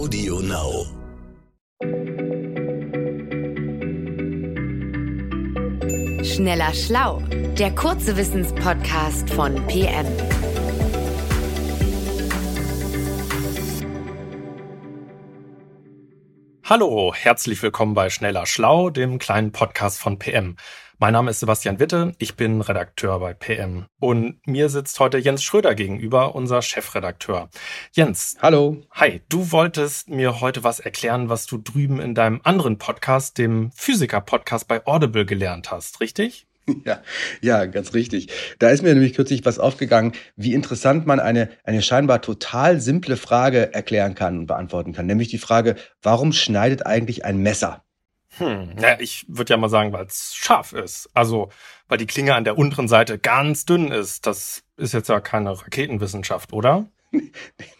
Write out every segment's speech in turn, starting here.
Audio Now. Schneller Schlau, der kurze Wissenspodcast von PM. Hallo, herzlich willkommen bei Schneller Schlau, dem kleinen Podcast von PM. Mein Name ist Sebastian Witte, ich bin Redakteur bei PM. Und mir sitzt heute Jens Schröder gegenüber, unser Chefredakteur. Jens. Hallo. Hi, du wolltest mir heute was erklären, was du drüben in deinem anderen Podcast, dem Physiker-Podcast bei Audible gelernt hast, richtig? Ja, ja, ganz richtig. Da ist mir nämlich kürzlich was aufgegangen, wie interessant man eine, eine scheinbar total simple Frage erklären kann und beantworten kann. Nämlich die Frage, warum schneidet eigentlich ein Messer? Hm, ja, ich würde ja mal sagen, weil es scharf ist. Also, weil die Klinge an der unteren Seite ganz dünn ist. Das ist jetzt ja keine Raketenwissenschaft, oder?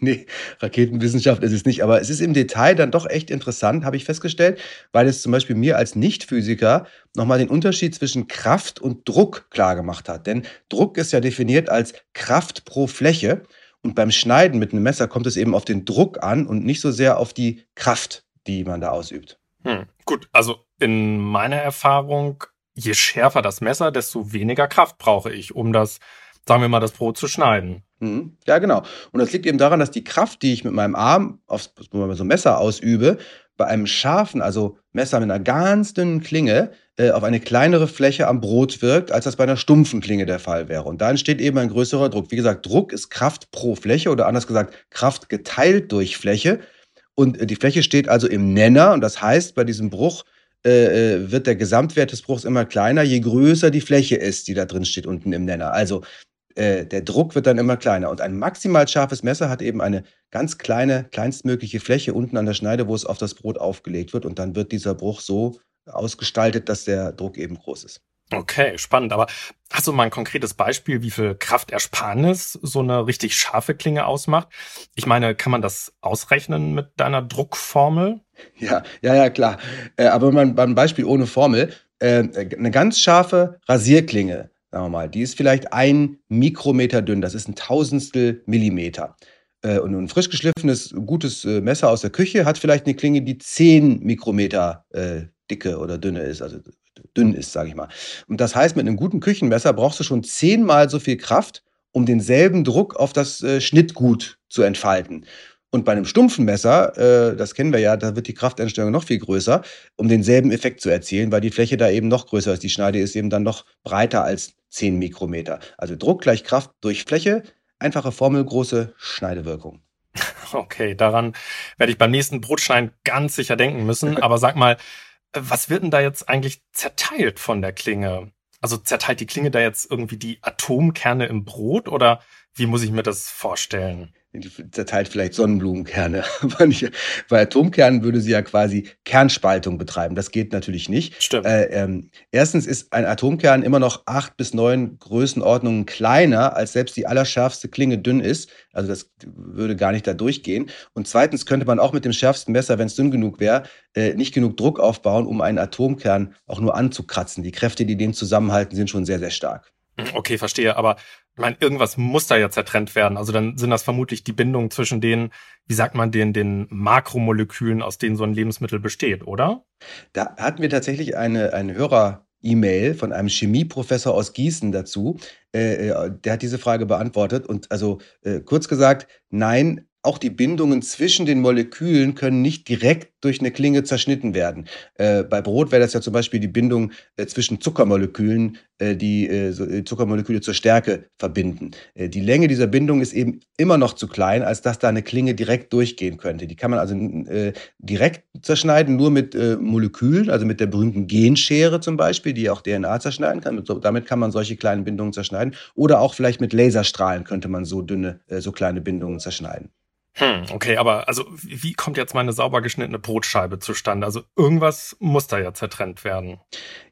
nee, Raketenwissenschaft ist es nicht, aber es ist im Detail dann doch echt interessant, habe ich festgestellt, weil es zum Beispiel mir als Nicht-Physiker nochmal den Unterschied zwischen Kraft und Druck klargemacht hat. Denn Druck ist ja definiert als Kraft pro Fläche und beim Schneiden mit einem Messer kommt es eben auf den Druck an und nicht so sehr auf die Kraft, die man da ausübt. Hm, gut, also in meiner Erfahrung, je schärfer das Messer, desto weniger Kraft brauche ich, um das, sagen wir mal, das Brot zu schneiden. Mhm. Ja, genau. Und das liegt eben daran, dass die Kraft, die ich mit meinem Arm auf so ein Messer ausübe, bei einem scharfen, also Messer mit einer ganz dünnen Klinge, äh, auf eine kleinere Fläche am Brot wirkt, als das bei einer stumpfen Klinge der Fall wäre. Und da entsteht eben ein größerer Druck. Wie gesagt, Druck ist Kraft pro Fläche oder anders gesagt, Kraft geteilt durch Fläche. Und äh, die Fläche steht also im Nenner. Und das heißt, bei diesem Bruch äh, äh, wird der Gesamtwert des Bruchs immer kleiner, je größer die Fläche ist, die da drin steht unten im Nenner. Also äh, der Druck wird dann immer kleiner. Und ein maximal scharfes Messer hat eben eine ganz kleine, kleinstmögliche Fläche unten an der Schneide, wo es auf das Brot aufgelegt wird. Und dann wird dieser Bruch so ausgestaltet, dass der Druck eben groß ist. Okay, spannend. Aber hast du mal ein konkretes Beispiel, wie viel Kraftersparnis so eine richtig scharfe Klinge ausmacht? Ich meine, kann man das ausrechnen mit deiner Druckformel? Ja, ja, ja, klar. Äh, aber mal ein Beispiel ohne Formel. Äh, eine ganz scharfe Rasierklinge, sagen wir mal, die ist vielleicht ein Mikrometer dünn. Das ist ein Tausendstel Millimeter. Äh, und ein frisch geschliffenes, gutes Messer aus der Küche hat vielleicht eine Klinge, die zehn Mikrometer dicke oder dünne ist, also dünn ist, sage ich mal. Und das heißt, mit einem guten Küchenmesser brauchst du schon zehnmal so viel Kraft, um denselben Druck auf das äh, Schnittgut zu entfalten. Und bei einem stumpfen Messer, äh, das kennen wir ja, da wird die Krafteinstellung noch viel größer, um denselben Effekt zu erzielen, weil die Fläche da eben noch größer ist. Die Schneide ist eben dann noch breiter als 10 Mikrometer. Also Druck gleich Kraft durch Fläche, einfache Formel, große Schneidewirkung. Okay, daran werde ich beim nächsten Brotschneiden ganz sicher denken müssen. Aber sag mal, was wird denn da jetzt eigentlich zerteilt von der Klinge? Also zerteilt die Klinge da jetzt irgendwie die Atomkerne im Brot oder wie muss ich mir das vorstellen? zerteilt vielleicht Sonnenblumenkerne. Bei Atomkernen würde sie ja quasi Kernspaltung betreiben. Das geht natürlich nicht. Stimmt. Äh, ähm, erstens ist ein Atomkern immer noch acht bis neun Größenordnungen kleiner, als selbst die allerschärfste Klinge dünn ist. Also das würde gar nicht da durchgehen. Und zweitens könnte man auch mit dem schärfsten Messer, wenn es dünn genug wäre, äh, nicht genug Druck aufbauen, um einen Atomkern auch nur anzukratzen. Die Kräfte, die den zusammenhalten, sind schon sehr, sehr stark. Okay, verstehe. Aber ich meine, irgendwas muss da ja zertrennt werden. Also dann sind das vermutlich die Bindungen zwischen den, wie sagt man, den, den Makromolekülen, aus denen so ein Lebensmittel besteht, oder? Da hatten wir tatsächlich eine, eine Hörer- E-Mail von einem Chemieprofessor aus Gießen dazu. Äh, äh, der hat diese Frage beantwortet. Und also äh, kurz gesagt, nein, auch die Bindungen zwischen den Molekülen können nicht direkt durch eine Klinge zerschnitten werden. Äh, bei Brot wäre das ja zum Beispiel die Bindung äh, zwischen Zuckermolekülen, die äh, äh, Zuckermoleküle zur Stärke verbinden. Äh, die Länge dieser Bindung ist eben immer noch zu klein, als dass da eine Klinge direkt durchgehen könnte. Die kann man also direkt zerschneiden, nur mit Molekülen, also mit der berühmten Genschere zum Beispiel, die auch DNA zerschneiden kann. Damit kann man solche kleinen Bindungen zerschneiden. Oder auch vielleicht mit Laserstrahlen könnte man so dünne, so kleine Bindungen zerschneiden. Hm, okay, aber also wie kommt jetzt meine sauber geschnittene Brotscheibe zustande? Also irgendwas muss da ja zertrennt werden.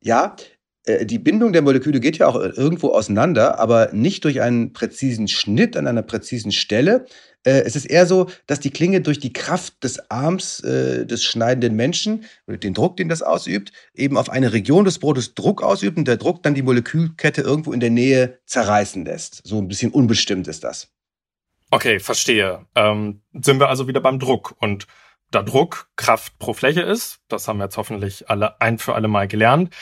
Ja, äh, die Bindung der Moleküle geht ja auch irgendwo auseinander, aber nicht durch einen präzisen Schnitt an einer präzisen Stelle. Äh, es ist eher so, dass die Klinge durch die Kraft des Arms äh, des schneidenden Menschen den Druck, den das ausübt, eben auf eine Region des Brotes Druck ausübt und der Druck dann die Molekülkette irgendwo in der Nähe zerreißen lässt. So ein bisschen unbestimmt ist das. Okay, verstehe. Ähm, sind wir also wieder beim Druck. Und da Druck Kraft pro Fläche ist, das haben wir jetzt hoffentlich alle ein für alle Mal gelernt,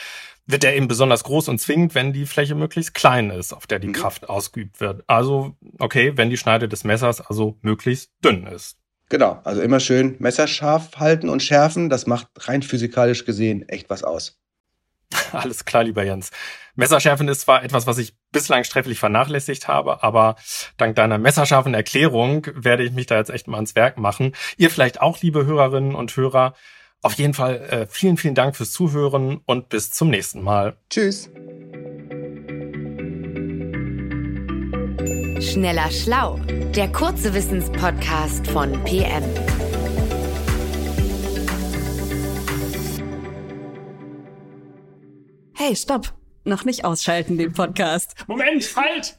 wird er eben besonders groß und zwingend, wenn die Fläche möglichst klein ist, auf der die mhm. Kraft ausgeübt wird. Also, okay, wenn die Schneide des Messers also möglichst dünn ist. Genau, also immer schön messerscharf halten und schärfen. Das macht rein physikalisch gesehen echt was aus. Alles klar, lieber Jens. Messerschärfen ist zwar etwas, was ich bislang sträflich vernachlässigt habe, aber dank deiner messerscharfen Erklärung werde ich mich da jetzt echt mal ans Werk machen. Ihr vielleicht auch, liebe Hörerinnen und Hörer. Auf jeden Fall äh, vielen, vielen Dank fürs Zuhören und bis zum nächsten Mal. Tschüss. Schneller Schlau, der kurze Wissenspodcast von PM. Hey, stopp! Noch nicht ausschalten den Podcast. Moment, halt!